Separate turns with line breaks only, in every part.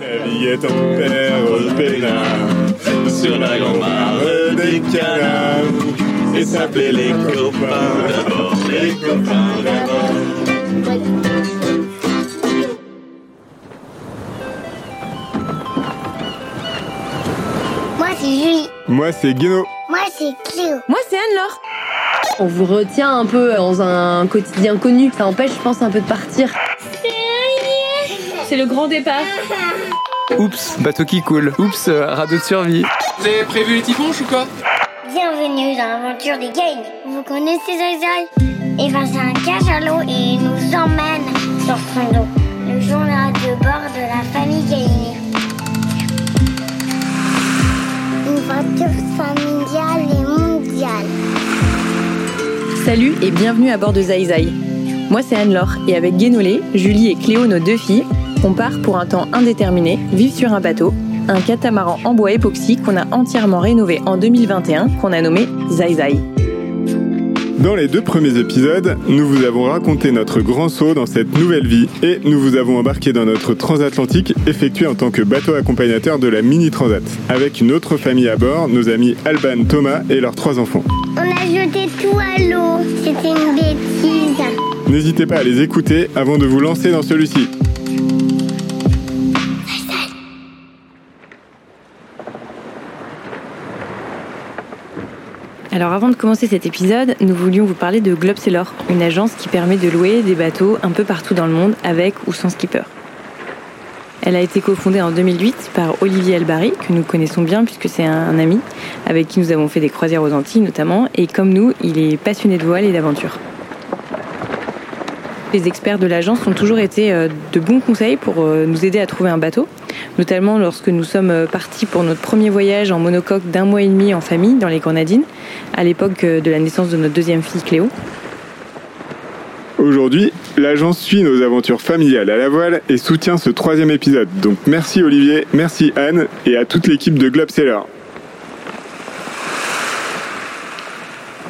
Naviguait ton père au pénal sur la grande mare des canards et s'appelait les copains d'abord, les copains d'abord.
Moi, c'est Julie.
Moi, c'est Guéno.
Moi, c'est Cléo.
Moi, c'est Anne-Laure. On vous retient un peu dans un quotidien connu. Ça empêche, je pense, un peu de partir. C'est le grand départ.
Oups, bateau qui coule. Oups, euh, radeau de survie.
Vous avez prévu les typhons ou quoi
Bienvenue dans l'aventure des Gaines. Vous connaissez Zai Et ben, c'est un cage à l'eau et il nous emmène sur son dos. Le journal de bord de la famille Gaines. Une voiture familiale et mondiale.
Salut et bienvenue à bord de Zai. Moi, c'est Anne-Laure et avec Guénolé, Julie et Cléo, nos deux filles, on part pour un temps indéterminé, vivre sur un bateau, un catamaran en bois époxy qu'on a entièrement rénové en 2021, qu'on a nommé Zai Zai.
Dans les deux premiers épisodes, nous vous avons raconté notre grand saut dans cette nouvelle vie et nous vous avons embarqué dans notre transatlantique effectué en tant que bateau accompagnateur de la Mini Transat, avec une autre famille à bord, nos amis Alban, Thomas et leurs trois enfants.
On a jeté tout à l'eau. C'était une bêtise.
N'hésitez pas à les écouter avant de vous lancer dans celui-ci.
Alors avant de commencer cet épisode, nous voulions vous parler de Globe Sailor, une agence qui permet de louer des bateaux un peu partout dans le monde avec ou sans skipper. Elle a été cofondée en 2008 par Olivier Albary, que nous connaissons bien puisque c'est un ami avec qui nous avons fait des croisières aux Antilles notamment, et comme nous, il est passionné de voile et d'aventure. Les experts de l'agence ont toujours été euh, de bons conseils pour euh, nous aider à trouver un bateau, notamment lorsque nous sommes euh, partis pour notre premier voyage en monocoque d'un mois et demi en famille dans les Grenadines, à l'époque de la naissance de notre deuxième fille Cléo.
Aujourd'hui, l'agence suit nos aventures familiales à la voile et soutient ce troisième épisode. Donc merci Olivier, merci Anne et à toute l'équipe de Globe.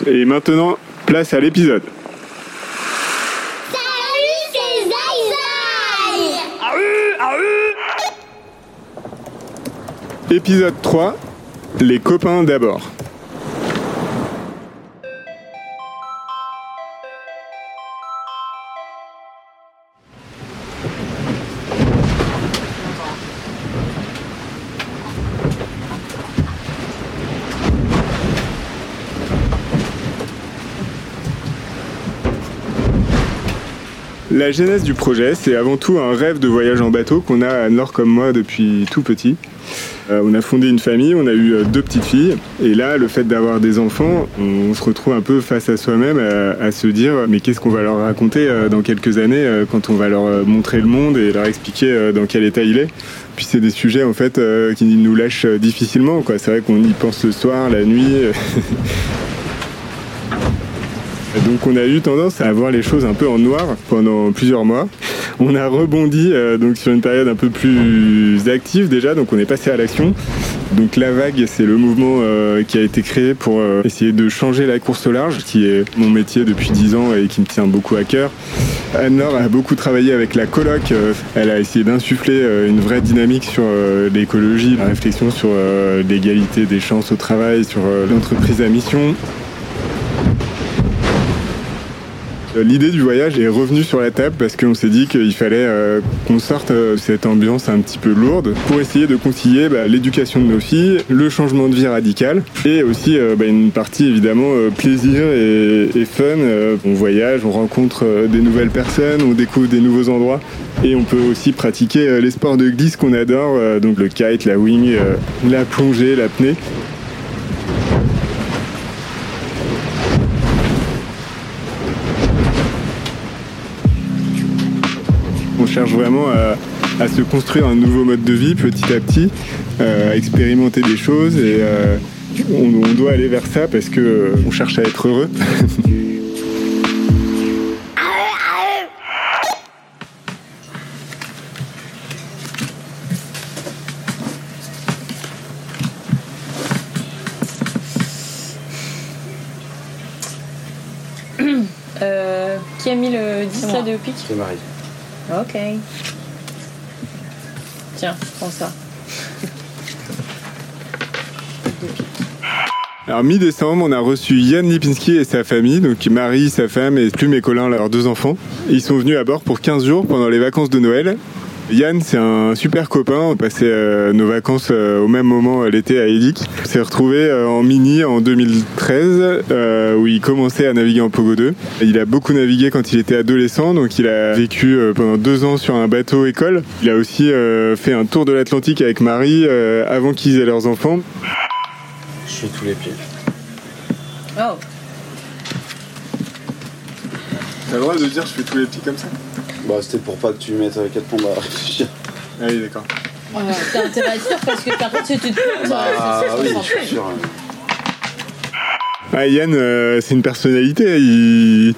Et maintenant, place à l'épisode.
Salut, c'est Zai Zai
Épisode 3, les copains d'abord. La genèse du projet, c'est avant tout un rêve de voyage en bateau qu'on a Nord comme moi depuis tout petit. Euh, on a fondé une famille, on a eu euh, deux petites filles, et là, le fait d'avoir des enfants, on se retrouve un peu face à soi-même à, à se dire mais qu'est-ce qu'on va leur raconter euh, dans quelques années quand on va leur montrer le monde et leur expliquer dans quel état il est. Puis c'est des sujets en fait qui nous lâchent difficilement. C'est vrai qu'on y pense le soir, la nuit. Donc on a eu tendance à voir les choses un peu en noir pendant plusieurs mois. On a rebondi euh, sur une période un peu plus active déjà, donc on est passé à l'action. Donc la vague, c'est le mouvement euh, qui a été créé pour euh, essayer de changer la course au large, qui est mon métier depuis 10 ans et qui me tient beaucoup à cœur. Anne-Laure a beaucoup travaillé avec la coloc. elle a essayé d'insuffler une vraie dynamique sur l'écologie, la réflexion sur l'égalité des chances au travail, sur l'entreprise à mission. L'idée du voyage est revenue sur la table parce qu'on s'est dit qu'il fallait euh, qu'on sorte euh, cette ambiance un petit peu lourde pour essayer de concilier bah, l'éducation de nos filles, le changement de vie radical et aussi euh, bah, une partie évidemment euh, plaisir et, fun. Euh, on voyage, on rencontre euh, des nouvelles personnes, on découvre des nouveaux endroits et on peut aussi pratiquer euh, les sports de glisse qu'on adore, euh, donc le kite, la wing, euh, la plongée, l'apnée. Cherche vraiment à, à se construire un nouveau mode de vie petit à petit, euh, à expérimenter des choses et euh, on, on doit aller vers ça parce que euh, on cherche à être heureux.
Euh, qui a mis le disque là de pic
C'est Marie.
Ok. Tiens, prends ça.
Alors mi-décembre, on a reçu Yann Lipinski et sa famille, donc Marie, sa femme et Plume et Colin, leurs deux enfants. Ils sont venus à bord pour 15 jours pendant les vacances de Noël. Yann, c'est un super copain. On passait euh, nos vacances euh, au même moment euh, l'été à Edic. On s'est retrouvé en mini en 2013, où il commençait à naviguer en Pogo 2. Il a beaucoup navigué quand il était adolescent, donc il a vécu pendant deux ans sur un bateau école. Il a aussi fait un tour de l'Atlantique avec Marie avant qu'ils aient leurs enfants.
Je fais tous les pieds.
Oh.
T'as le droit de dire je fais tous les pieds comme ça?
Bah c'était pour pas que tu mettes 4 plombes à réfléchir.
Ah oui d'accord.
Ouais, T'as intérêt à être sûr parce que par contre si tu te
Bah oui, je suis sûr.
Ah, Yann, euh, c'est une personnalité. Il,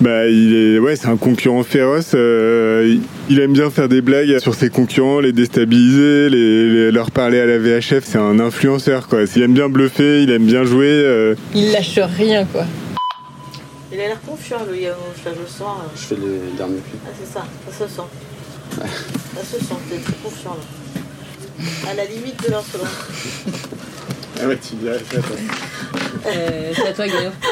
bah, il est, ouais, c'est un concurrent féroce. euh, il aime bien faire des blagues sur ses concurrents, les déstabiliser, les, les- leur parler à la VHF. C'est un influenceur, quoi. Il aime bien bluffer, il aime bien jouer. euh,
Il lâche rien quoi.
Il a l'air confiant, le Yano, je le sens. euh.
Je fais les derniers plis.
Ah, c'est ça, ça se sent. Ça se sent, t'es très confiant là. À la limite de l'insolence.
Ah ouais, tu dirais ça, toi.
Euh, c'est à toi Guillaume.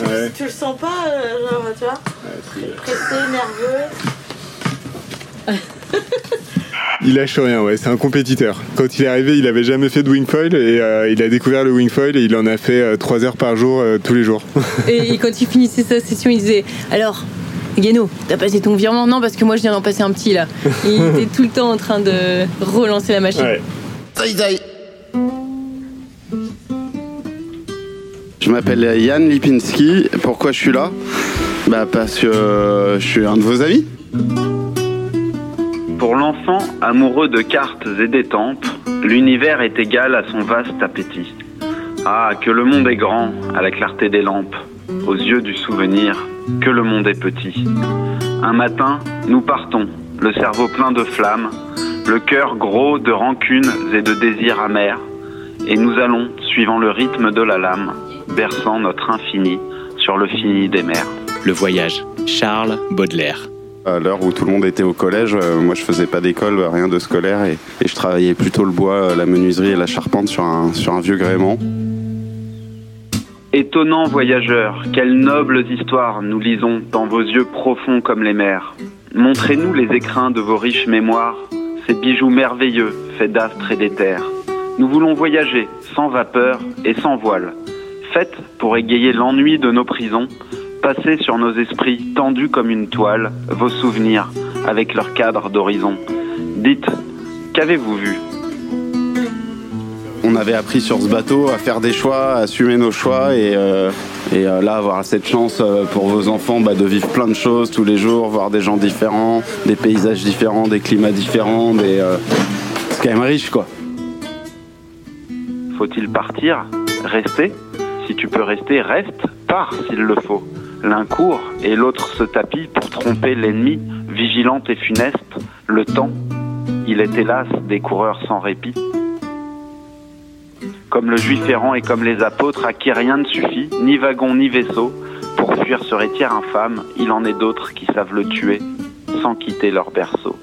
Ouais,
Tu le sens pas, euh, genre, tu vois
ouais,
Pressé, nerveux.
Il lâche rien, ouais. C'est un compétiteur. Quand il est arrivé, il avait jamais fait de wingfoil et euh, il a découvert le wingfoil et il en a fait 3 heures par jour euh, tous les jours.
Et, quand il finissait sa session, il disait Alors, Guéno, t'as passé ton virement? Non, parce que moi je viens d'en passer un petit là. Et il était tout le temps en train de relancer la machine.
Ouais.
Je m'appelle Yann Lipinski. Pourquoi je suis là? Bah parce que euh, je suis un de vos amis.
Pour l'enfant amoureux de cartes et d'étampes, l'univers est égal à son vaste appétit. Ah, que le monde est grand à la clarté des lampes, aux yeux du souvenir, que le monde est petit. Un matin, nous partons, le cerveau plein de flammes, le cœur gros de rancunes et de désirs amers, et nous allons, suivant le rythme de la lame, berçant notre infini sur le fini des mers.
Le voyage. Charles Baudelaire.
À l'heure où tout le monde était au collège, euh, moi je faisais pas d'école, euh, rien de scolaire, et, je travaillais plutôt le bois, euh, la menuiserie et la charpente sur un, sur un vieux gréement.
Étonnants voyageurs, quelles nobles histoires nous lisons dans vos yeux profonds comme les mers. Montrez-nous les écrins de vos riches mémoires, ces bijoux merveilleux faits d'astres et d'éther. Nous voulons voyager sans vapeur et sans voile. Faites pour égayer l'ennui de nos prisons, passez sur nos esprits tendus comme une toile vos souvenirs avec leur cadre d'horizon. Dites, qu'avez-vous vu?
On avait appris sur ce bateau à faire des choix, à assumer nos choix et, euh, et euh, là avoir cette chance euh, pour vos enfants bah, de vivre plein de choses tous les jours, voir des gens différents, des paysages différents, des climats différents, des, c'est quand même riche quoi.
Faut-il partir? Rester? Si tu peux rester, reste, pars s'il le faut. L'un court et l'autre se tapit pour tromper l'ennemi, vigilante et funeste, le temps. Il est hélas des coureurs sans répit. Comme le juif errant et comme les apôtres à qui rien ne suffit, ni wagon ni vaisseau, pour fuir ce rétière infâme, il en est d'autres qui savent le tuer sans quitter leur berceau.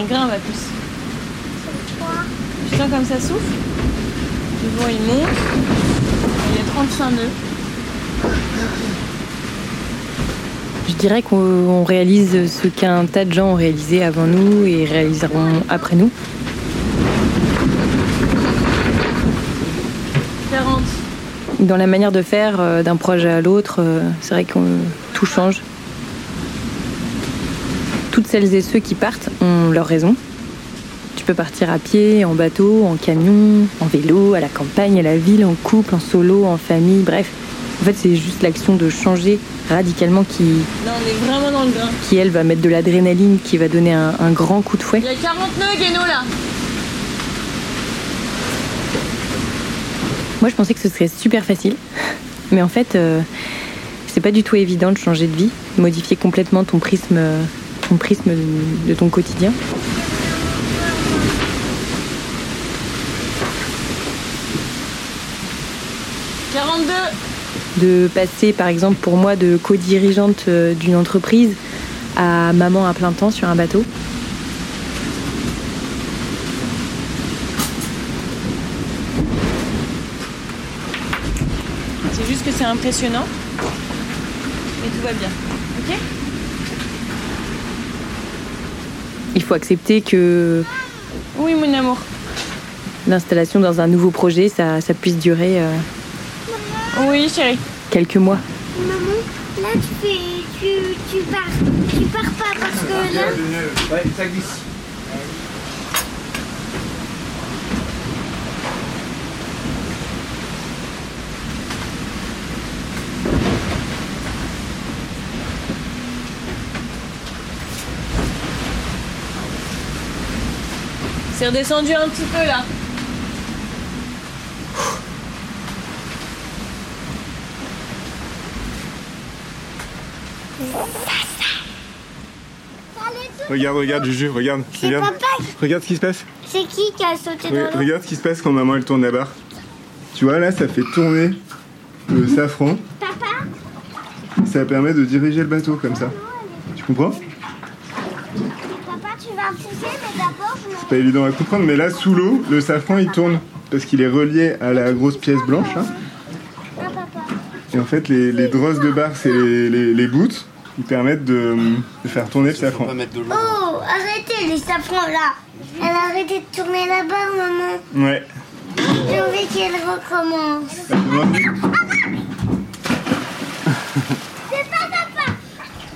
Le grain, ma puce. Tu sens comme ça souffle Le vent il monte. Il y a 35 nœuds. Je dirais qu'on on réalise ce qu'un tas de gens ont réalisé avant nous et réaliseront après nous. 40. Dans la manière de faire euh, d'un projet à l'autre, euh, c'est vrai que tout change. Toutes celles et ceux qui partent ont leur raison. Tu peux partir à pied, en bateau, en camion, en vélo, à la campagne, à la ville, en couple, en solo, en famille, bref. En fait, c'est juste l'action de changer radicalement qui,
Là, on est vraiment dans le grain.
qui elle, va mettre de l'adrénaline, qui va donner un, un grand coup de fouet.
Il y a 40 nœuds, Guéno, là.
Moi, je pensais que ce serait super facile. Mais en fait, euh, c'est pas du tout évident de changer de vie, de modifier complètement ton prisme, euh, ton prisme de, de ton quotidien. De passer, par exemple, pour moi, de co-dirigeante euh, d'une entreprise à maman à plein temps sur un bateau. C'est juste que c'est impressionnant. Mais tout va bien. Ok Il faut accepter que. Oui, mon amour. L'installation dans un nouveau projet, ça, ça puisse durer euh,
Oui, chérie.
quelques mois.
Maman, là tu fais. Tu, tu pars. Tu pars pas parce que là.
Ouais, ça glisse.
C'est redescendu un petit peu là.
Regarde, regarde, Juju, regarde.
C'est
Regarde,
papa.
regarde ce qui se passe.
C'est qui qui a sauté dans
Re-
l'eau
Regarde ce qui se passe quand maman elle tourne la barre. Tu vois, là, ça fait tourner le safran.
Papa
Ça permet de diriger le bateau comme ça. Tu comprends?
Mais d'abord je
C'est pas évident à comprendre, mais là, sous l'eau, le safran il tourne parce qu'il est relié à la grosse pièce blanche. hein.
Papa.
Et en fait, les, les drosses de barre, c'est les, les, les boots. Ils permettent de, de faire tourner le safran.
Oh, arrêtez les safrans là. Elle a arrêté de tourner la barre, maman.
Ouais.
J'ai envie qu'elle recommence. C'est pas papa.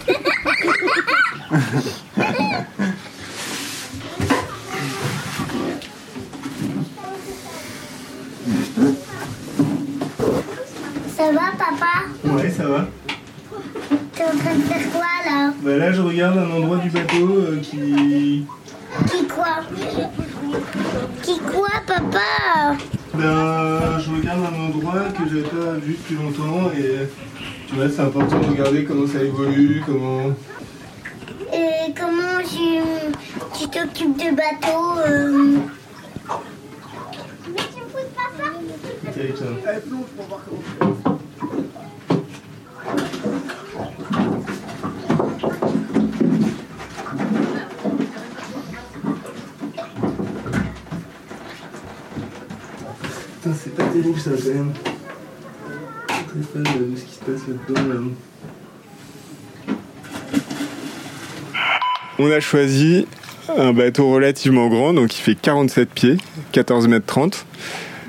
Ça va, papa
Ouais, ça va.
T'es en train de faire quoi là
Bah là, je regarde un endroit du bateau euh, qui.
Qui quoi Qui quoi, papa
Ben, je regarde un endroit que j'avais pas vu depuis longtemps et tu vois, c'est important de regarder comment ça évolue, comment.
Et comment tu, tu t'occupes de bateau euh... Mais tu me pousses pas ça
Tiens. Putain, c'est pas terrible ça quand même. Très fan de ce qui se passe là-dedans. là. On a choisi un bateau relativement grand, donc il fait 47 pieds, 14 mètres 30.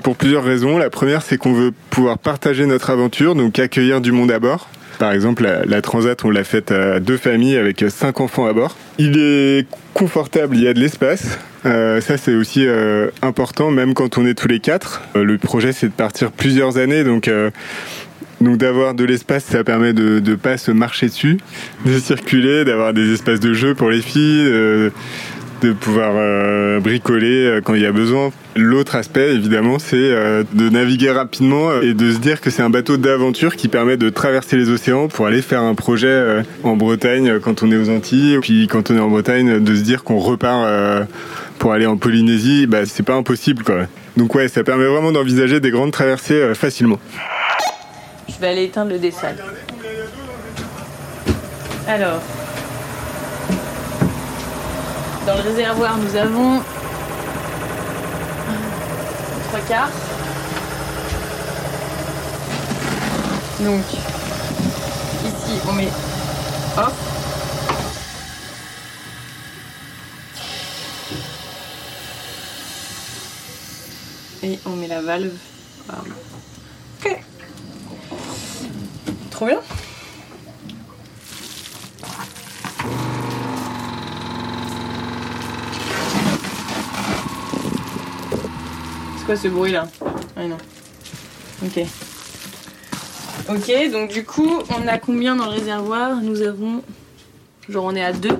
Pour plusieurs raisons. La première, c'est qu'on veut pouvoir partager notre aventure, donc accueillir du monde à bord. Par exemple, la, la Transat, on l'a faite à deux familles avec cinq enfants à bord. Il est confortable, il y a de l'espace. Euh, ça, c'est aussi euh, important, même quand on est tous les quatre. Euh, le projet, c'est de partir plusieurs années, donc euh, donc d'avoir de l'espace, ça permet de ne pas se marcher dessus, de circuler, d'avoir des espaces de jeu pour les filles, euh, de pouvoir euh, bricoler euh, quand il y a besoin. L'autre aspect, évidemment, c'est euh, de naviguer rapidement et de se dire que c'est un bateau d'aventure qui permet de traverser les océans pour aller faire un projet en Bretagne quand on est aux Antilles. Puis quand on est en Bretagne, de se dire qu'on repart pour aller en Polynésie, bah, c'est pas impossible quoi. Donc ouais, ça permet vraiment d'envisager des grandes traversées facilement.
Je vais aller éteindre le dessin. Alors, dans le réservoir, nous avons trois quarts. Donc, ici, on met hop. Et on met la valve. Ok. Trop bien. Quoi ce bruit là Ah non. Ok. Ok, donc du coup, on a combien dans le réservoir? Nous avons. Genre, on est à deux.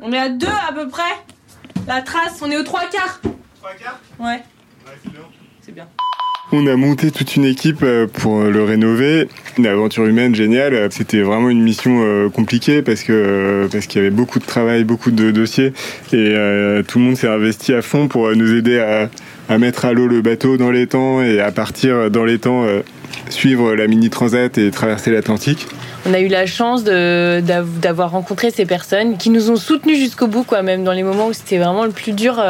On est à deux à peu près La trace, on est aux trois quarts
Trois quarts?
Ouais,
Ouais, c'est bien.
c'est bien.
On a monté toute une équipe euh, pour le rénover. Une aventure humaine géniale. C'était vraiment une mission euh, compliquée parce que parce qu'il y avait beaucoup de travail, beaucoup de dossiers et tout le monde s'est investi à fond pour nous aider à, à mettre à l'eau le bateau dans les temps et à partir dans les temps suivre la mini transat et traverser l'Atlantique.
On a eu la chance d'avoir rencontré ces personnes qui nous ont soutenus jusqu'au bout, quoi, même dans les moments où c'était vraiment le plus dur.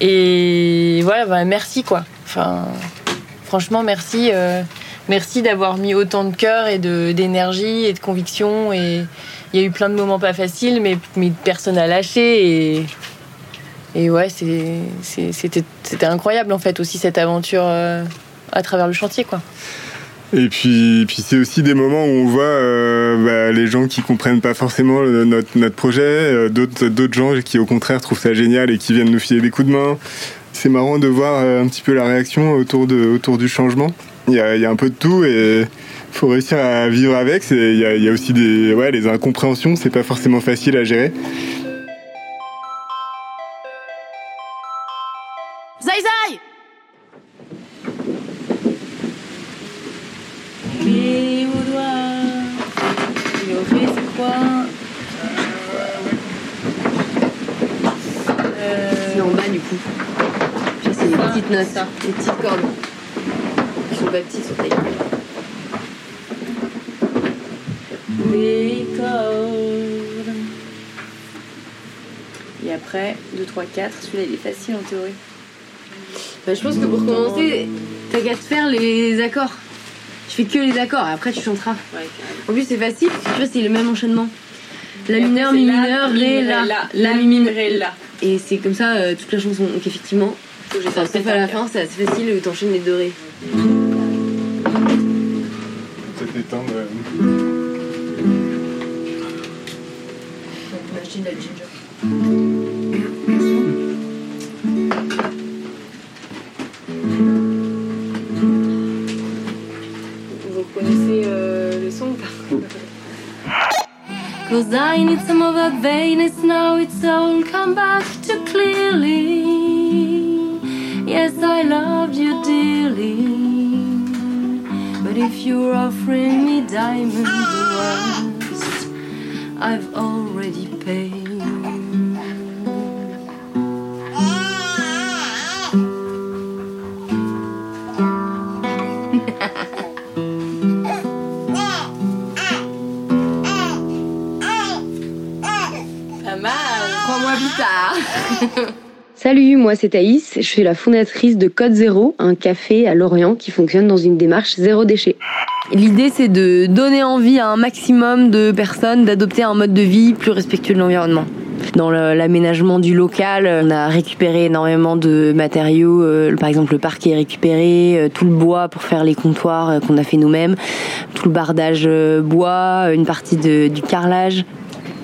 et voilà, bah, merci quoi. Enfin, franchement, merci. Euh, merci d'avoir mis autant de cœur et d'énergie et de conviction. Et il y a eu plein de moments pas faciles, mais, mais personne n'a lâché. Et, et ouais, c'était incroyable en fait aussi cette aventure euh, à travers le chantier, quoi.
Et puis, puis c'est aussi des moments où on voit euh, bah, les gens qui comprennent pas forcément notre, projet, d'autres gens qui au contraire trouvent ça génial et qui viennent nous filer des coups de main c'est marrant de voir euh, un petit peu la réaction autour, de, autour du changement. Il y, a, un peu de tout et il faut réussir à vivre avec. Il y, a, aussi des, ouais, les incompréhensions, c'est pas forcément facile à gérer.
C'est
du coup les petites notes, les petites cordes. Qui sont pas petites, sont taillées.
Les cordes. Et après, 2, 3, 4, celui-là il est facile en théorie.
Bah, je pense que pour commencer, t'as qu'à te faire les accords. Tu fais que les accords, après tu chanteras. en plus, c'est facile, tu vois, c'est le même enchaînement. La mineur, mi mineur, ré, la.
La, mi mineur, ré, la.
Et c'est comme ça euh, toute la chanson. Donc effectivement, Enfin, sauf à la fin, c'est assez facile, t'enchaînes les dorés.
C'est étendre.
Machine à ginger. Vous connaissez euh, le son ou pas? Cause I need some that vainness now, it's all come back to clearly. Yes, I loved you dearly. But if you're offering me diamonds, c'est Thaïs, je suis la fondatrice de Code Zéro, un café à Lorient qui fonctionne dans une démarche zéro déchet. L'idée c'est de donner envie à un maximum de personnes d'adopter un mode de vie plus respectueux de l'environnement. Dans l'aménagement du local, on a récupéré énormément de matériaux. Euh, par exemple, le parquet récupéré, euh, tout le bois pour faire les comptoirs euh, qu'on a fait nous-mêmes, tout le bardage bois, une partie du carrelage.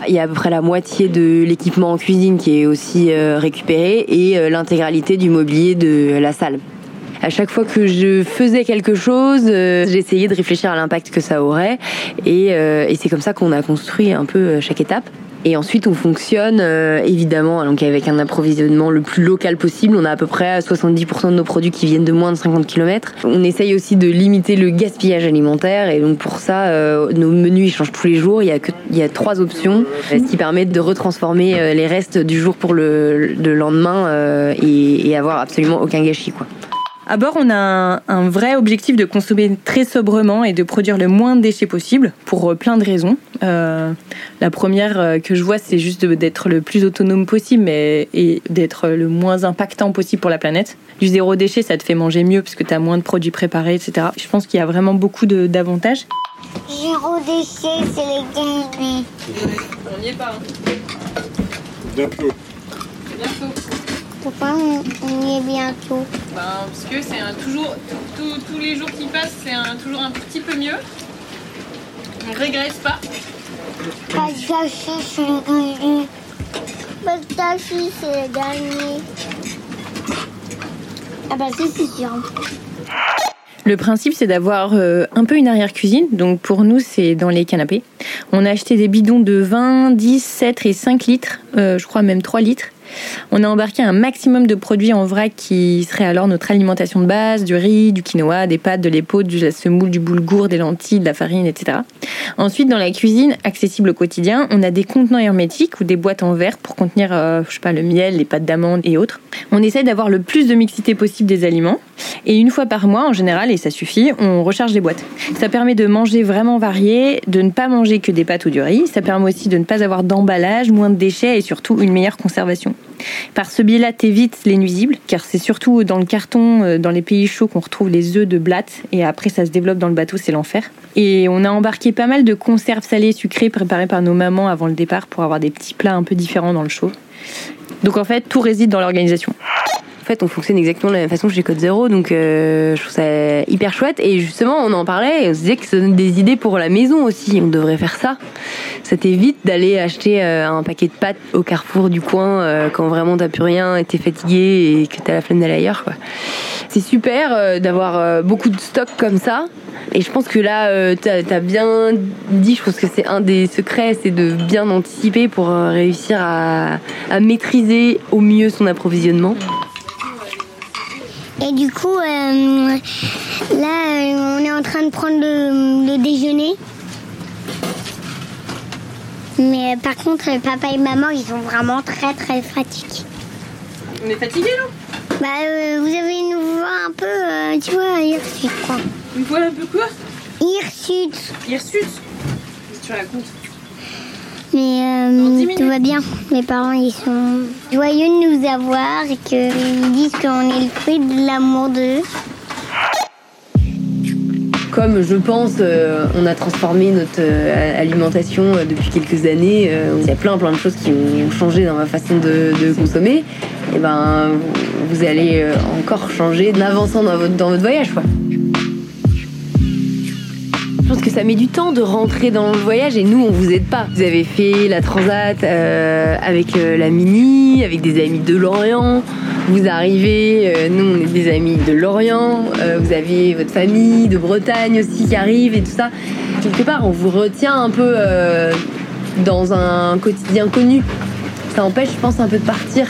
Il y a à peu près la moitié de l'équipement en cuisine qui est aussi euh, récupéré et euh, l'intégralité du mobilier de la salle. À chaque fois que je faisais quelque chose, euh, j'essayais de réfléchir à l'impact que ça aurait et, et c'est comme ça qu'on a construit un peu chaque étape. Et ensuite, on fonctionne euh, évidemment donc avec un approvisionnement le plus local possible. On a à peu près 70% de nos produits qui viennent de moins de 50 km. On essaye aussi de limiter le gaspillage alimentaire et donc pour ça, euh, nos menus ils changent tous les jours. Il y a que il y a trois options, ce qui permet de retransformer euh, les restes du jour pour le, le lendemain et, et avoir absolument aucun gâchis quoi.
À bord, on a un, vrai objectif de consommer très sobrement et de produire le moins de déchets possible pour euh, plein de raisons. Euh, la première euh, que je vois, c'est juste d'être le plus autonome possible mais, et d'être le moins impactant possible pour la planète. Du zéro déchet, ça te fait manger mieux parce que tu as moins de produits préparés, etc. Je pense qu'il y a vraiment beaucoup d'avantages.
Zéro déchet, c'est les gagnants.
On n'y est pas. Hein.
Bientôt.
Bientôt.
Pourquoi on, y est bientôt
ben, Parce que c'est toujours, tous les jours qui passent, c'est toujours un petit peu mieux. On régresse pas.
Pas de gâchis, c'est le Pas de gâchis, c'est le dernier. Ah bah si, c'est sûr.
Le principe, c'est d'avoir euh, un peu une arrière-cuisine. Donc pour nous, c'est dans les canapés. On a acheté des bidons de 20, 10, 7 et 5 litres, euh, je crois même 3 litres. On a embarqué un maximum de produits en vrac qui seraient alors notre alimentation de base, du riz, du quinoa, des pâtes, de l'épaule, du semoule, du boulgour, des lentilles, de la farine, etc. Ensuite, dans la cuisine, accessible au quotidien, on a des contenants hermétiques ou des boîtes en verre pour contenir, euh, je sais pas, le miel, les pâtes d'amande et autres. On essaie d'avoir le plus de mixité possible des aliments. Et une fois par mois, en général, et ça suffit, on recharge les boîtes. Ça permet de manger vraiment varié, de ne pas manger que des pâtes ou du riz. Ça permet aussi de ne pas avoir d'emballage, moins de déchets et surtout une meilleure conservation. Par ce biais-là, t'évites les nuisibles, car c'est surtout dans le carton, euh, dans les pays chauds, qu'on retrouve les œufs de blatte, et après ça se développe dans le bateau, c'est l'enfer. Et on a embarqué pas mal de conserves salées, sucrées, préparées par nos mamans avant le départ pour avoir des petits plats un peu différents dans le chaud. Donc en fait, tout réside dans l'organisation.
En fait, on fonctionne exactement de la même façon chez Code Zéro, donc euh, je trouve ça hyper chouette. Et justement, on en parlait, on se disait que ça donne des idées pour la maison aussi. On devrait faire ça. Ça t'évite d'aller acheter euh, un paquet de pâtes au carrefour du coin euh, quand vraiment t'as plus rien et t'es fatigué et que t'as la flemme d'aller ailleurs. C'est super d'avoir beaucoup de stock comme ça. Et je pense que là, t'as as bien dit, je pense que c'est un des secrets, c'est de bien anticiper pour réussir à maîtriser au mieux son approvisionnement.
Et du coup, euh, là, euh, on est en train de prendre le, le déjeuner. Mais euh, par contre, papa et maman, ils sont vraiment très très fatigués.
On est fatigué là
Bah, euh, vous avez une voix un peu, euh, tu vois, hirsute, quoi.
Une fois un peu quoi?
Hirsute.
Hirsute? Qu'est-ce que tu racontes?
Mais euh, tout va bien. Mes parents, ils sont joyeux de nous avoir et qu'ils disent qu'on est le fruit de l'amour d'eux.
Comme je pense, euh, on a transformé notre euh, alimentation euh, depuis quelques années. euh, il y a plein plein de choses qui ont changé dans ma façon de, de consommer. Et ben, vous, vous allez euh, encore changer en avançant dans votre, dans votre voyage, quoi. Je pense que ça met du temps de rentrer dans le voyage et nous, on vous aide pas. Vous avez fait la transat euh, avec euh, la Mini, avec des amis de Lorient. Vous arrivez, euh, nous, on est des amis de Lorient. vous avez votre famille de Bretagne aussi qui arrive et tout ça. Quelque part, on vous retient un peu dans un quotidien connu. Ça empêche, je pense, un peu de partir.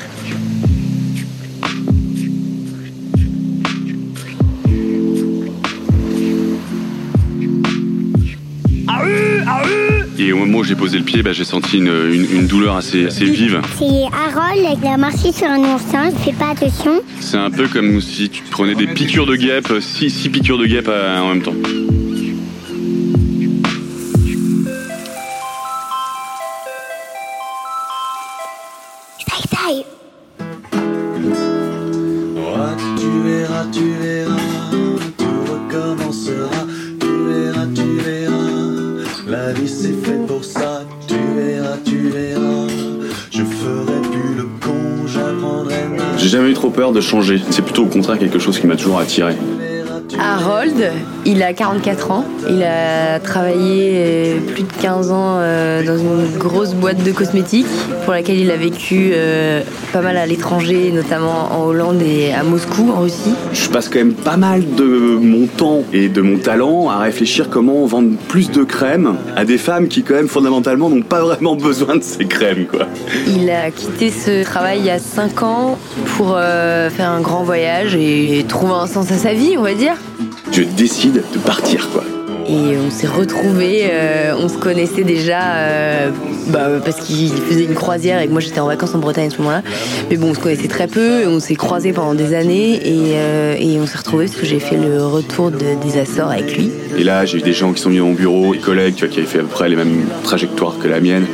Et au moment où j'ai posé le pied, bah, j'ai senti une, une- une douleur assez, assez vive.
C'est Harold, il a marché sur un oursin, il fait pas attention.
C'est un peu comme si tu prenais des piqûres de guêpe, six, six piqûres de guêpe euh, en même temps. De changer. C'est plutôt au contraire quelque chose qui m'a toujours attiré.
Il a 44 ans. Il a travaillé euh, plus de 15 ans euh, dans une grosse boîte de cosmétiques pour laquelle il a vécu euh, pas mal à l'étranger, notamment en Hollande et à Moscou, en Russie.
Je passe quand même pas mal de mon temps et de mon talent à réfléchir comment vendre plus de crème à des femmes qui quand même fondamentalement n'ont pas vraiment besoin de ces crèmes quoi.
Il a quitté ce travail il y a 5 ans pour faire un grand voyage et trouver un sens à sa vie, on va dire.
Je décide de partir quoi.
Et on s'est retrouvés, euh, on se connaissait déjà euh, bah, parce qu'il faisait une croisière et que moi j'étais en vacances en Bretagne à ce moment-là. Mais bon, on se connaissait très peu, et on s'est croisés pendant des années et, euh, et on s'est retrouvés parce que j'ai fait le retour de- des Açores avec lui.
Et là, j'ai eu des gens qui sont venus dans mon bureau, des collègues tu vois, qui avaient fait à peu près les mêmes trajectoires que la mienne,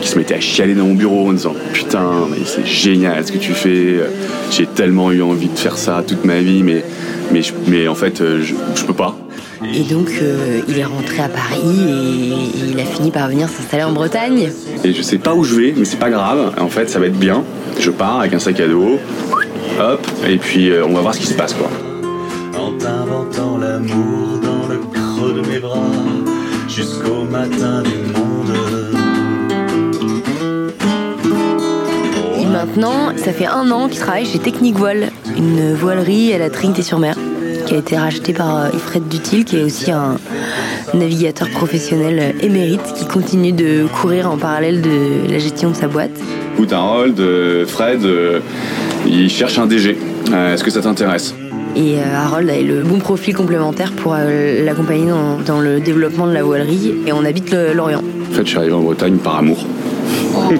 qui se mettaient à chialer dans mon bureau en disant Putain, mais c'est génial ce que tu fais, j'ai tellement eu envie de faire ça toute ma vie, mais, mais, je- mais en fait, euh, je, je peux pas.
Et donc euh, il est rentré à Paris et il a fini par venir s'installer en Bretagne.
Et je sais pas où je vais, mais c'est pas grave, en fait, ça va être bien. Je pars avec un sac à dos, hop, et puis euh, on va voir ce qui se passe quoi.
En t'inventant l'amour dans le creux de mes bras, jusqu'au matin du monde.
Maintenant, ça fait un an qu'il travaille chez Technique Voile, une voilerie à la Trinité-sur-Mer, qui a été rachetée par euh, Ifred Dutil, qui est aussi un navigateur professionnel euh, émérite, qui continue de courir en parallèle de la gestion de sa boîte.
Écoute, Harold, Fred, euh, ils cherchent un DG. Est-ce que ça t'intéresse?
Et Harold a le bon profil complémentaire pour l'accompagner dans, dans le développement de la voilerie. Et on habite le- l'Orient.
En fait, je suis arrivé en Bretagne par amour.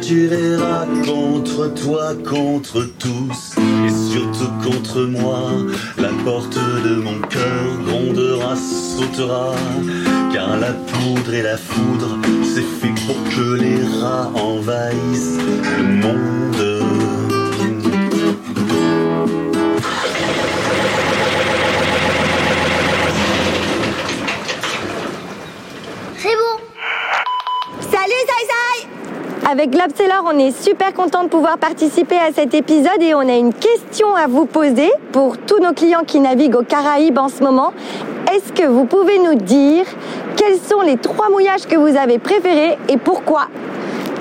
Tu verras, contre toi, contre tous, et surtout contre moi. La porte de mon cœur grondera, sautera, car la poudre et la foudre, c'est fait pour que les rats envahissent le monde.
Avec Globseller, on est super content de pouvoir participer à cet épisode et on a une question à vous poser pour tous nos clients qui naviguent aux Caraïbes en ce moment. Est-ce que vous pouvez nous dire quels sont les trois mouillages que vous avez préférés et pourquoi?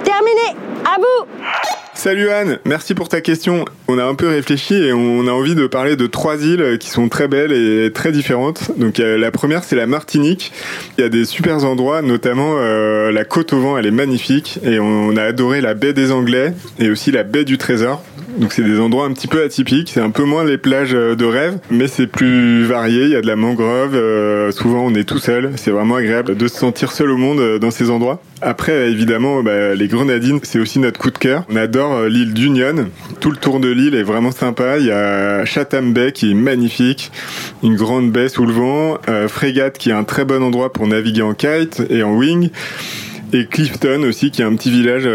Terminé À vous
Salut Anne, merci pour ta question. On a un peu réfléchi et on a envie de parler de trois îles qui sont très belles et très différentes. Donc euh, la première c'est la Martinique. Il y a des super endroits, notamment euh, la côte au vent, elle est magnifique et on a adoré la baie des Anglais et aussi la baie du Trésor. Donc c'est des endroits un petit peu atypiques, c'est un peu moins les plages euh, de rêve, mais c'est plus varié, il y a de la mangrove, euh, souvent on est tout seul, c'est vraiment agréable de se sentir seul au monde euh, dans ces endroits. Après évidemment bah, les Grenadines c'est aussi notre coup de cœur, on adore l'île d'Union, tout le tour de l'île est vraiment sympa, il y a Chatham Bay qui est magnifique, une grande baie sous le vent, euh, Frégate qui est un très bon endroit pour naviguer en kite et en wing, et Clifton aussi qui est un petit village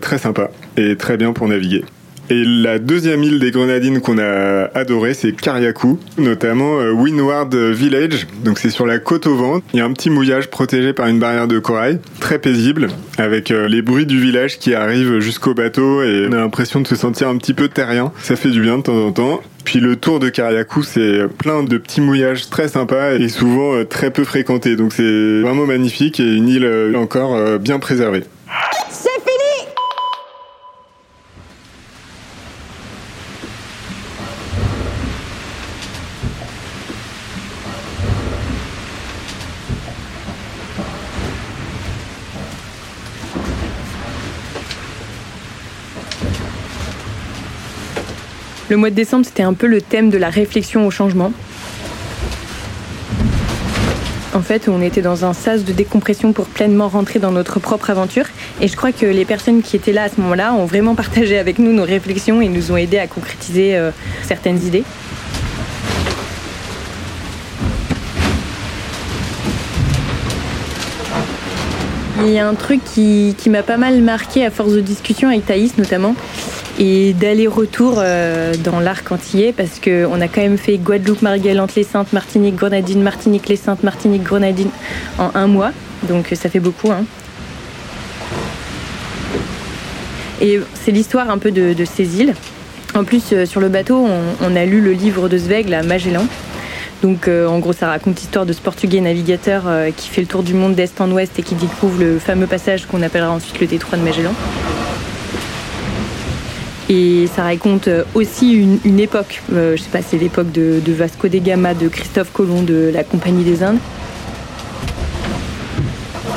très sympa et très bien pour naviguer. Et la deuxième île des Grenadines qu'on a adoré, c'est Kariakou, notamment euh, Windward Village. Donc c'est sur la côte au vent. Il y a un petit mouillage protégé par une barrière de corail, très paisible, avec euh, les bruits du village qui arrivent jusqu'au bateau et on a l'impression de se sentir un petit peu terrien. Ça fait du bien de temps en temps. Puis le tour de Kariakou, c'est plein de petits mouillages très sympas et souvent euh, très peu fréquentés. Donc c'est vraiment magnifique et une île euh, encore euh, bien préservée.
C'est fini
Le mois de décembre, c'était un peu le thème de la réflexion au changement. En fait, on était dans un sas de décompression pour pleinement rentrer dans notre propre aventure. Et je crois que les personnes qui étaient là à ce moment-là ont vraiment partagé avec nous nos réflexions et nous ont aidés à concrétiser euh, certaines idées. Il y a un truc qui, qui m'a pas mal marqué à force de discussion avec Thaïs notamment et d'aller-retour euh, dans l'arc antillais parce qu'on a quand même fait Guadeloupe, Marie-Galante, les Saintes, Martinique, Grenadine, Martinique, les Saintes, Martinique, Grenadine en un mois. Donc euh, ça fait beaucoup. Hein. Et c'est l'histoire un peu de, ces îles. En plus, euh, sur le bateau, on, a lu le livre de Zweig, la Magellan. Donc en gros, ça raconte l'histoire de ce portugais navigateur qui fait le tour du monde d'est en ouest et qui découvre le fameux passage qu'on appellera ensuite le détroit de Magellan. Et ça raconte euh, aussi une, époque, euh, je sais pas, c'est l'époque de, Vasco de Gama, de Christophe Colomb, de la Compagnie des Indes.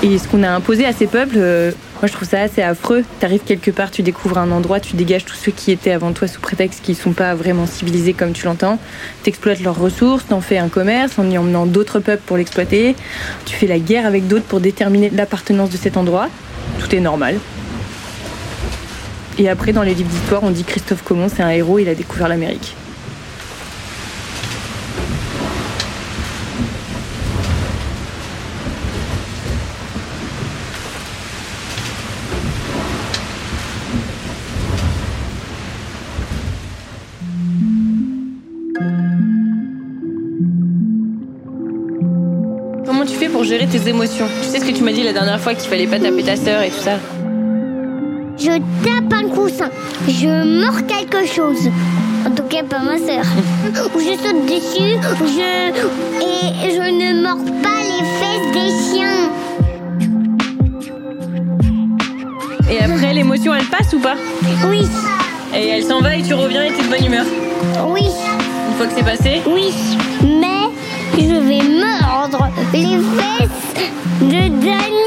Et ce qu'on a imposé à ces peuples, euh, moi je trouve ça assez affreux. T'arrives quelque part, tu découvres un endroit, tu dégages tous ceux qui étaient avant toi sous prétexte qu'ils sont pas vraiment civilisés comme tu l'entends. T'exploites leurs ressources, t'en fais un commerce en y emmenant d'autres peuples pour l'exploiter. Tu fais la guerre avec d'autres pour déterminer l'appartenance de cet endroit. Tout est normal. Et après, dans les livres d'histoire, on dit Christophe Colomb, c'est un héros, il a découvert l'Amérique. Comment tu fais pour gérer tes émotions? Tu sais ce que tu m'as dit la dernière fois qu'il fallait pas taper ta sœur et tout ça?
Je tape un coussin. Je mords quelque chose. En tout cas, pas ma sœur. Ou je saute dessus. ou Je... Et je ne mords pas les fesses des chiens.
Et après, l'émotion, elle passe ou pas
Oui.
Et elle s'en va et tu reviens et t'es de bonne humeur
Oui.
Une fois que c'est passé
Oui. Mais je vais mordre les fesses de Dani.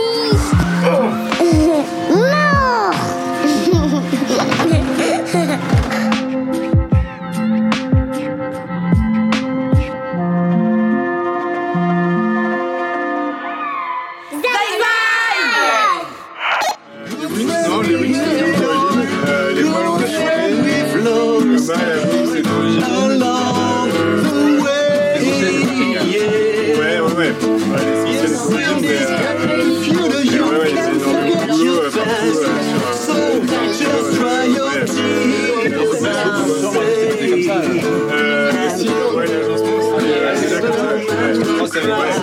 Avec ça.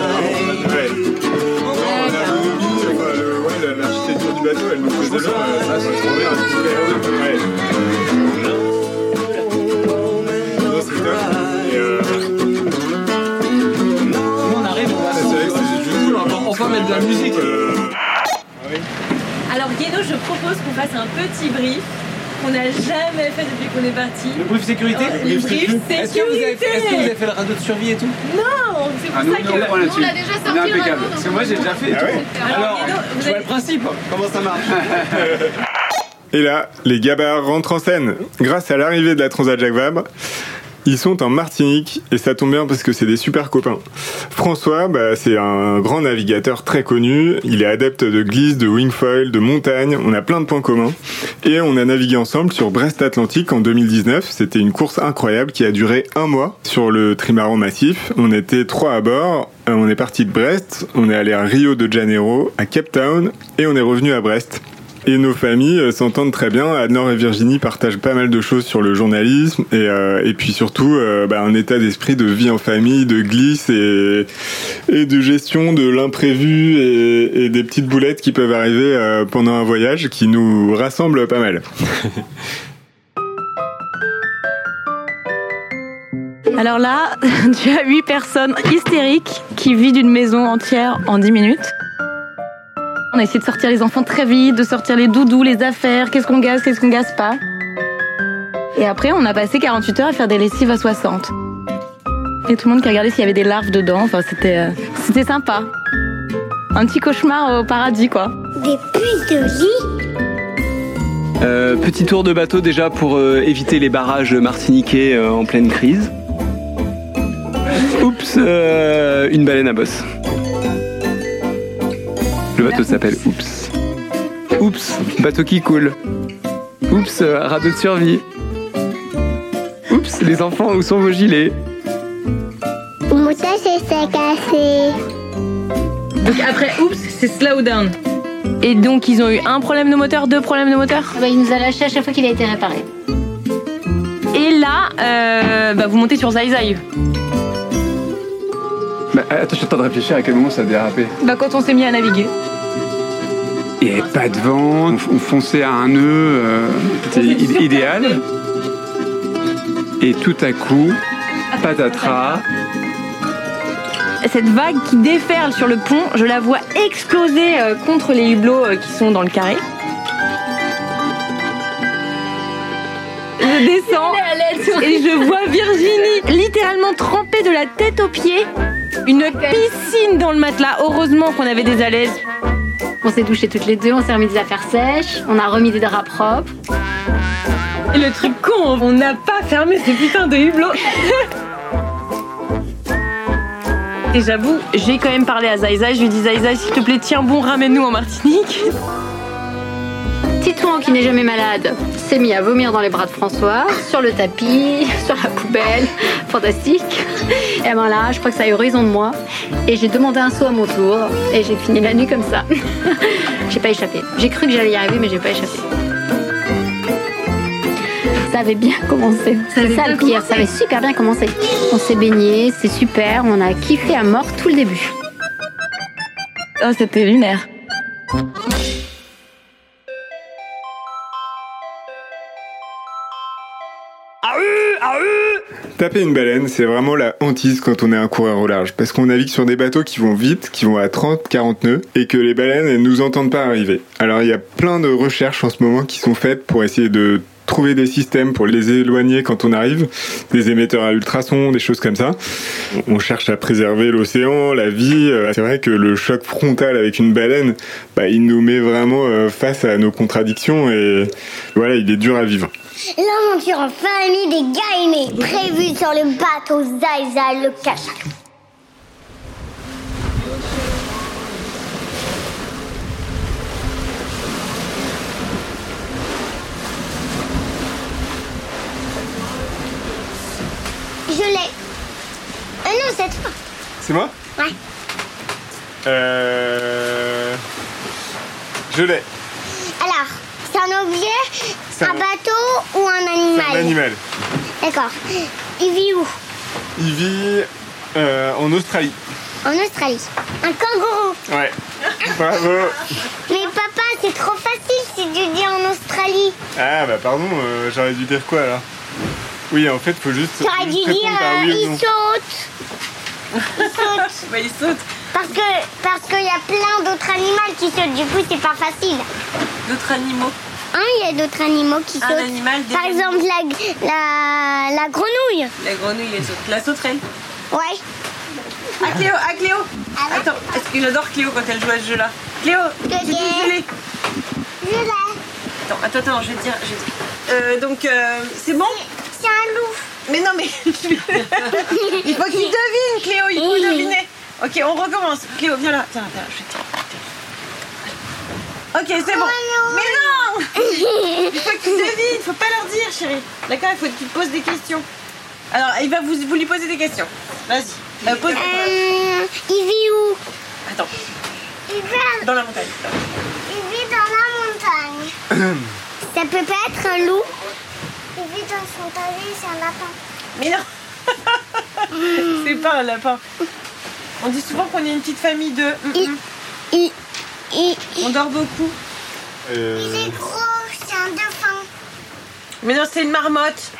Ouais. Euh, ouais, la- l'architecture du bateau, elle nous faisait genre, euh, ça, c'est trop bien. Ouais. Non, c'est top. Et, euh,
on arrive, on va cool, on va enfin mettre de la musique.
euh,
Alors Guédo, je propose qu'on fasse un petit brief qu'on n'a jamais fait depuis qu'on est parti.
Le brief sécurité
Le brief sécurité
Est-ce que, vous avez fait, est-ce que vous avez fait le radeau de survie et tout?
Non, c'est pour
Ah, nous,
ça que... On l'a déjà sorti,
impeccable.
Ramon,
Parce que moi j'ai déjà fait. et
Ah ouais
Alors,
je vois le principe. Comment ça marche
Et là, les gabards rentrent en scène. Grâce à l'arrivée de la Transat Jacques Vabre, ils sont en Martinique et ça tombe bien parce que c'est des super copains. François, bah, c'est un grand navigateur très connu. Il est adepte de glisse, de wingfoil, de montagne. On a plein de points communs. Et on a navigué ensemble sur Brest Atlantique en 2019. C'était une course incroyable qui a duré un mois sur le trimaran massif. On était trois à bord. Euh, On est parti de Brest. On est allé à Rio de Janeiro, à Cape Town et on est revenu à Brest. Et nos familles euh, s'entendent très bien. Adnor et Virginie partagent pas mal de choses sur le journalisme et, euh, et puis surtout euh, bah, un état d'esprit de vie en famille, de glisse et, et de gestion de l'imprévu et, des petites boulettes qui peuvent arriver pendant un voyage qui nous rassemblent pas mal.
Alors là, tu as huit personnes hystériques qui vident une maison entière en 10 minutes. On a essayé de sortir les enfants très vite, de sortir les doudous, les affaires, qu'est-ce qu'on gaze, qu'est-ce qu'on gaze pas. Et après, on a passé 48 heures à faire des lessives à 60. Et tout le monde qui regardait s'il y avait des larves dedans, enfin c'était euh, c'était sympa. Un petit cauchemar au paradis quoi.
Des puces de lit
Euh, Petit tour de bateau déjà pour euh, éviter les barrages martiniquais euh, en pleine crise. Oups, euh, une baleine à bosse. Le bateau s'appelle Oups. Oups, bateau qui coule. Oups, euh, radeau de survie. Oups, les enfants, où sont vos gilets?
Mon tâche s'est cassé.
Donc après, oups, c'est slow down. Et donc ils ont eu un problème de moteur, deux problèmes de moteur?
Bah, il nous a lâché à chaque fois qu'il a été réparé.
Et là, euh, bah, vous montez sur Zai Zai.
Bah, attends, je suis en train de réfléchir à quel moment ça a dérapé.
Bah, quand on s'est mis à naviguer.
Il n'y avait pas de vent, on on fonçait à un nœud, euh, c'était id- idéal. Et tout à coup, patatras,
Cette vague qui déferle sur le pont, je la vois exploser euh, contre les hublots euh, qui sont dans le carré. Je descends et je vois Virginie littéralement trempée de la tête aux pieds. Une piscine dans le matelas. Heureusement qu'on avait des alaises.
On s'est douché toutes les deux, on s'est remis des affaires sèches, on a remis des draps propres.
Et le truc con, on n'a pas fermé ces putains de hublots. Et j'avoue, j'ai quand même parlé à Zaïza. Je lui dis Zaïza, s'il te plaît, tiens bon, ramène-nous en Martinique.
Qui n'est jamais malade, s'est mis à vomir dans les bras de François, sur le tapis, sur la poubelle. Fantastique. Et ben là, je crois que ça a eu raison de moi. Et j'ai demandé un saut à mon tour. Et j'ai fini la nuit comme ça. j'ai pas échappé. J'ai cru que j'allais y arriver, mais j'ai pas échappé. Ça avait bien commencé. C'est ça le pire. Ça avait super bien commencé. On s'est baigné, c'est super. On a kiffé à mort tout le début.
Oh, c'était lunaire.
Taper une baleine, c'est vraiment la hantise quand on est un coureur au large. Parce qu'on navigue sur des bateaux qui vont vite, qui vont à 30, 40 nœuds, et que les baleines, elles nous entendent pas arriver. Alors il y a plein de recherches en ce moment qui sont faites pour essayer de trouver des systèmes pour les éloigner quand on arrive, des émetteurs à ultrasons, des choses comme ça. On cherche à préserver l'océan, la vie. Euh, C'est vrai que le choc frontal avec une baleine, bah, il nous met vraiment euh, face à nos contradictions et voilà, il est dur à vivre.
L'aventure en famille des gars aimés, prévue sur le bateau Zaïza le Cachak. Je l'ai. Euh, non, cette fois.
C'est moi
Ouais.
Euh... Je l'ai.
Un objet,
C'est
un
un-
bateau ou un animal
Un animal.
D'accord. Il vit où
Il vit euh, en Australie.
En Australie. Un kangourou.
Ouais. Bravo.
Mais papa, c'est trop facile si tu dis en Australie.
Ah bah pardon, euh, j'aurais dû dire quoi alors? Oui, en fait, faut juste.
Tu aurais dû dire
par
euh,
oui ou
il
non.
saute. Il saute.
Bah, il saute.
Parce que parce qu'il y a plein d'autres animaux qui sautent. Du coup, c'est pas facile.
D'autres animaux.
Hein, il y a d'autres animaux qui
Un
sautent.
animal,
Par exemple, la, la, la grenouille.
La grenouille, elle saute. La sauterelle.
Ouais.
Ah Cléo, ah Cléo Attends, est-ce que j'adore Cléo quand elle joue à ce jeu-là Cléo, tu l'ai.
Je l'ai.
Attends, attends, attends, je vais te dire. Je vais te dire. Euh, donc, euh, c'est bon?
C'est un loup.
Mais non, mais. il faut qu'il devine, Cléo, il faut deviner. Ok, on recommence. Cléo, viens là. Tiens, là, je vais te dire. Ok, c'est bon. Mais non Il faut que tu devines, il faut pas leur dire, chérie. D'accord, il faut que tu poses des questions. Alors, il va vous, vous lui poser des questions. Vas-y. Euh, pose
Euh, il vit où?
Attends,
il vit,
dans la montagne.
il vit dans la montagne. Ça peut pas être un loup? Il vit dans son tablier, c'est un lapin.
Mais non C'est pas un lapin. On dit souvent qu'on est une petite famille de. On dort beaucoup.
Euh,
Il est gros, c'est un dauphin.
Mais non, c'est une marmotte.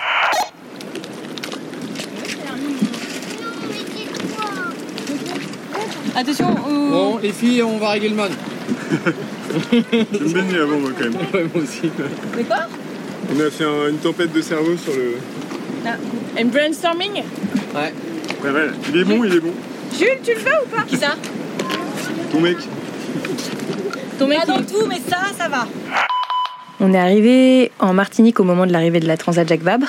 Attention, Bon, les filles, on va régler le mode.
Je me baignais avant moi quand même.
moi aussi.
Mais quoi?
On a fait un- une tempête de cerveau sur le.
Un brainstorming?
Ouais.
Ouais, ouais. Il est bon, il est bon.
Jules, tu le fais ou pas? Qui ça?
Ton mec.
Ton mec. Pas dans tout, mais ça, ça va.
On est arrivé en Martinique au moment de l'arrivée de la Transat Jacques Vabre.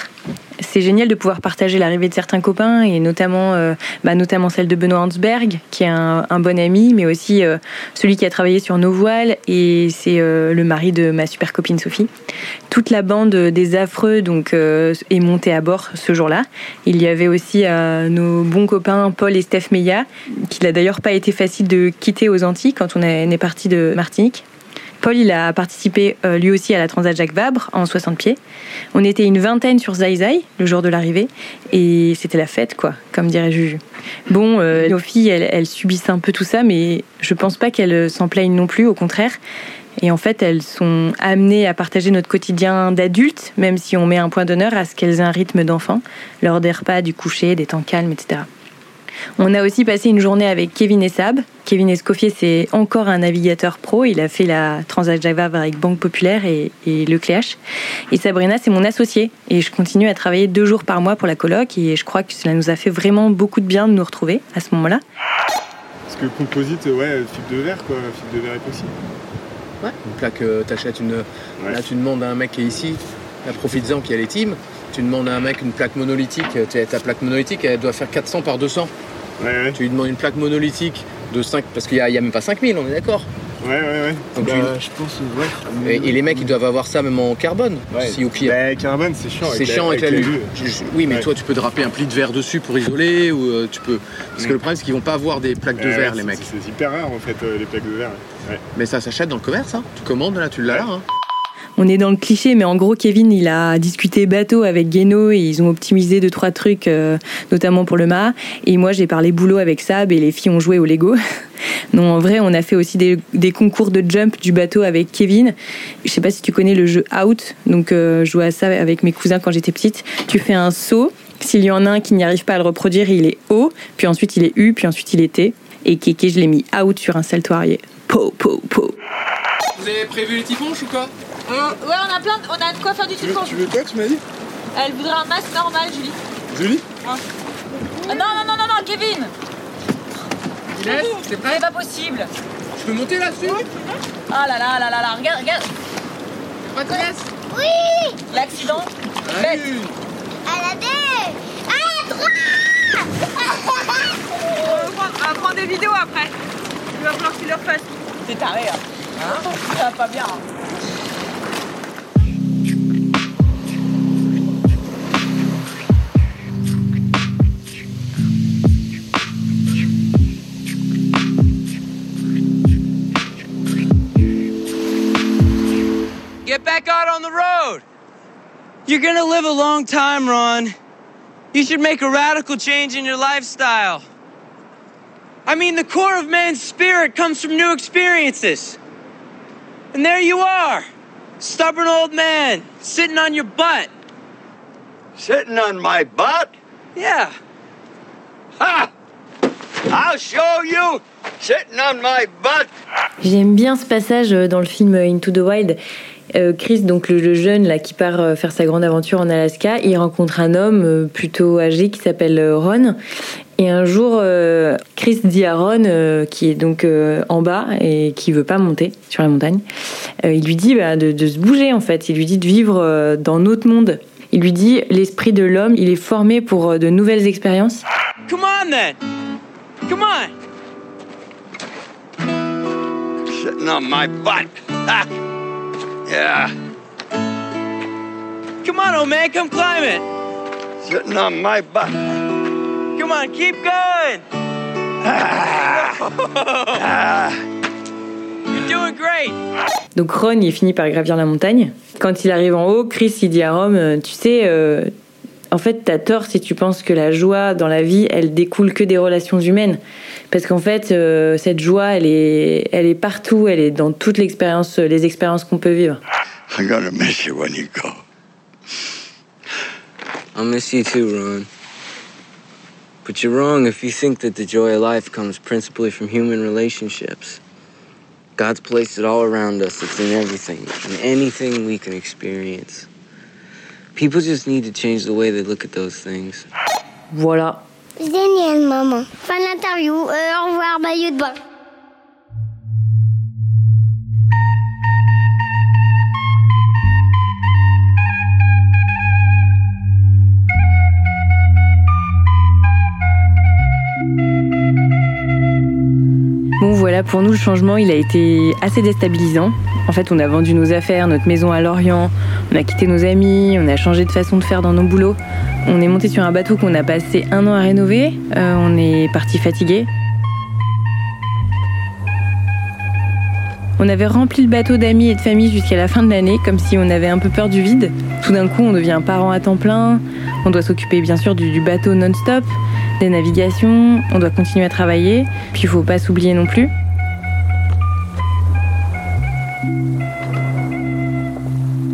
C'est génial de pouvoir partager l'arrivée de certains copains et notamment, euh, bah, notamment celle de Benoît Hansberg, qui est un, bon ami, mais aussi euh, celui qui a travaillé sur nos voiles et c'est euh, le mari de ma super copine Sophie. Toute la bande des affreux donc est montée à bord ce jour-là. Il y avait aussi nos bons copains Paul et Steph Meillat, qu'il a d'ailleurs pas été facile de quitter aux Antilles quand on est parti de Martinique. Paul, il a participé euh, lui aussi à la Transat Jacques Vabre en 60 pieds. On était une vingtaine sur Zai Zai le jour de l'arrivée et c'était la fête, quoi, comme dirait Juju. Bon, euh, nos filles, elles, elles subissent un peu tout ça, mais je pense pas qu'elles s'en plaignent non plus, au contraire. Et en fait, elles sont amenées à partager notre quotidien d'adultes, même si on met un point d'honneur à ce qu'elles aient un rythme d'enfant, lors des repas, du coucher, des temps calmes, etc. On a aussi passé une journée avec Kevin et Sab. Kevin Escoffier, c'est encore un navigateur pro. Il a fait la Transat Java avec Banque Populaire et, et Lecléache. Et Sabrina, c'est mon associée. Et je continue à travailler deux jours par mois pour la coloc. Et je crois que cela nous a fait vraiment beaucoup de bien de nous retrouver à ce moment-là.
Parce que composite, ouais, fibre de verre quoi, fibre de verre époxy.
Ouais. Une plaque, euh, t'achètes une. Là, tu demandes à un mec qui est ici, profites-en, puis il y a les teams. Tu demandes à un mec une plaque monolithique, euh, ta plaque monolithique, elle doit faire 400 par 200. Tu lui demandes une plaque monolithique de 5, parce qu'il n'y a, il y a même pas 5000, on est d'accord
Ouais, ouais, ouais.
Donc,
Bah,
tu-
je pense, ouais.
et, et les mecs, ils doivent avoir ça même en carbone.
Ouais.
Si au pire.
Bah, carbone, c'est chiant.
C'est
avec la-
chiant avec la
avec
lue.
lue.
Je- je- Oui, mais
Ouais.
toi, tu peux draper un pli de verre dessus pour isoler, ou euh, tu peux. Parce que
Mm.
le problème, c'est qu'ils vont pas avoir des plaques de verre, les mecs.
C'est hyper rare en fait, euh, les plaques de verre. Ouais.
Mais ça s'achète dans le commerce, hein. Tu commandes, là, tu l'as là. Hein.
On est dans le cliché, mais en gros, Kevin, il a discuté bateau avec Guéno et ils ont optimisé deux, trois trucs, euh, notamment pour le mât. Et moi, j'ai parlé boulot avec Sab et les filles ont joué au Lego. Non, en vrai, on a fait aussi des, concours de jump du bateau avec Kevin. Je sais pas si tu connais le jeu Out. Donc, euh, je jouais à ça avec mes cousins quand j'étais petite. Tu fais un saut. S'il y en a un qui n'y arrive pas à le reproduire, il est O, puis ensuite il est U, puis ensuite il est T. Et Kéké, je l'ai mis out sur un saltoirier. Po, po, po.
Vous avez prévu les tiponches ou quoi
Ouais, on a plein de, on a de quoi faire du
Tu veux, tu veux quoi, tu m'as dit?
Elle voudrait un masque normal, Julie.
Julie?
Ah, non, non, non, non, non, Kevin.
Inès, t'es prêt?
C'est pas possible.
Je peux monter là-dessus?
Ah là là là là là, regarde, regarde.
Pas de Inès
Oui.
L'accident. Bête.
À la deux À la trois
On va prendre- on va prendre des vidéos après. Il va falloir que tu le refasses. T'es taré, hein. hein? Ça va pas bien. hein.
Back out on the road. You're gonna live a long time, Ron. You should make a radical change in your lifestyle. I mean, the core of man's spirit comes from new experiences. And there you are, stubborn old man, sitting on your butt.
Sitting on my butt?
Yeah.
Ha! I'll show you sitting on my butt.
J'aime bien ce passage euh, dans le film euh, Into the Wild. Euh, Chris, donc le, le jeune là qui part euh, faire sa grande aventure en Alaska, il rencontre un homme euh, plutôt âgé qui s'appelle euh, Ron. Et un jour, euh, Chris dit à Ron, euh, qui est donc euh, en bas et qui veut pas monter sur la montagne, euh, il lui dit bah, de, de se bouger en fait. Il lui dit de vivre euh, dans notre monde. Il lui dit l'esprit de l'homme, il est formé pour euh, de nouvelles expériences.
Come on then. Come on.
Sitting on my butt. Ha! Yeah,
Come on, old man, come climb it.
sitting on my butt.
Come on, keep going. You're doing great.
Donc Ron, il finit par gravir la montagne. Quand il arrive en haut, Chris, il dit à Ron, euh, tu sais, euh, en fait, t'as tort si tu penses que la joie dans la vie, elle découle que des relations humaines. Parce qu'en fait, euh, cette joie, elle est, elle est partout, elle est dans toutes l'expérience, les expériences qu'on peut vivre.
I'm gonna miss you when you go.
I'll miss you too, Ron. But you're wrong if you think that the joy of life comes principally from human relationships. God's placed it all around us. It's in everything, in anything we can experience. People just need to change the way they look at those things.
Voilà.
Génial, maman. Fin de l'interview. Euh, au revoir, maillot de bain.
Bon voilà, pour nous le changement il a été assez déstabilisant. En fait on a vendu nos affaires, notre maison à Lorient, on a quitté nos amis, on a changé de façon de faire dans nos boulots. On est monté sur un bateau qu'on a passé un an à rénover, Euh, on est parti fatigué. On avait rempli le bateau d'amis et de famille jusqu'à la fin de l'année, comme si on avait un peu peur du vide. Tout d'un coup, on devient parent à temps plein. On doit s'occuper bien sûr du, bateau non-stop, des navigations. On doit continuer à travailler. Puis il faut pas s'oublier non plus.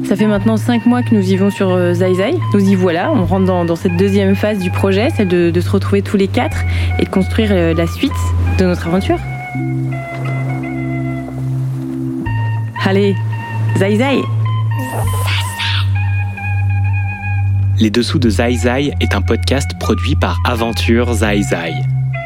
Ça fait maintenant cinq mois que nous vivons sur euh, Zai Zai. Nous y voilà, on rentre dans, cette deuxième phase du projet, celle de, de se retrouver tous les quatre et de construire euh, la suite de notre aventure. Allez, Zai Zai
Les Dessous de Zai Zai est un podcast produit par Aventure Zai Zai.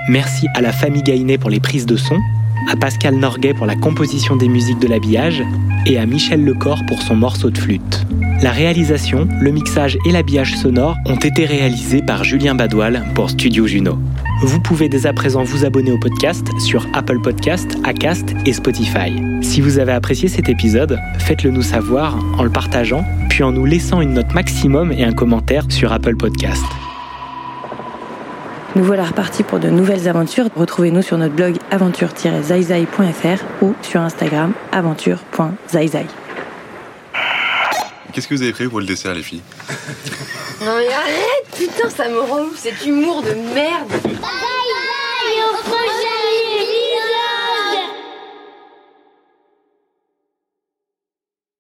Merci à la famille Gainé pour les prises de son, à Pascal Norguet pour la composition des musiques de l'habillage et à Michel Lecor pour son morceau de flûte. La réalisation, le mixage et l'habillage sonore ont été réalisés par Julien Badoil pour Studio Juno. Vous pouvez dès à présent vous abonner au podcast sur Apple Podcast, Acast et Spotify. Si vous avez apprécié cet épisode, faites-le nous savoir en le partageant, puis en nous laissant une note maximum et un commentaire sur Apple Podcast.
Nous voilà repartis pour de nouvelles aventures. Retrouvez-nous sur notre blog aventure-zaizai.fr ou sur Instagram aventure.zaizai.
Qu'est-ce que vous avez prévu pour le dessert, les filles?
Non mais arrête, putain, ça me rend ouf, cet humour de merde.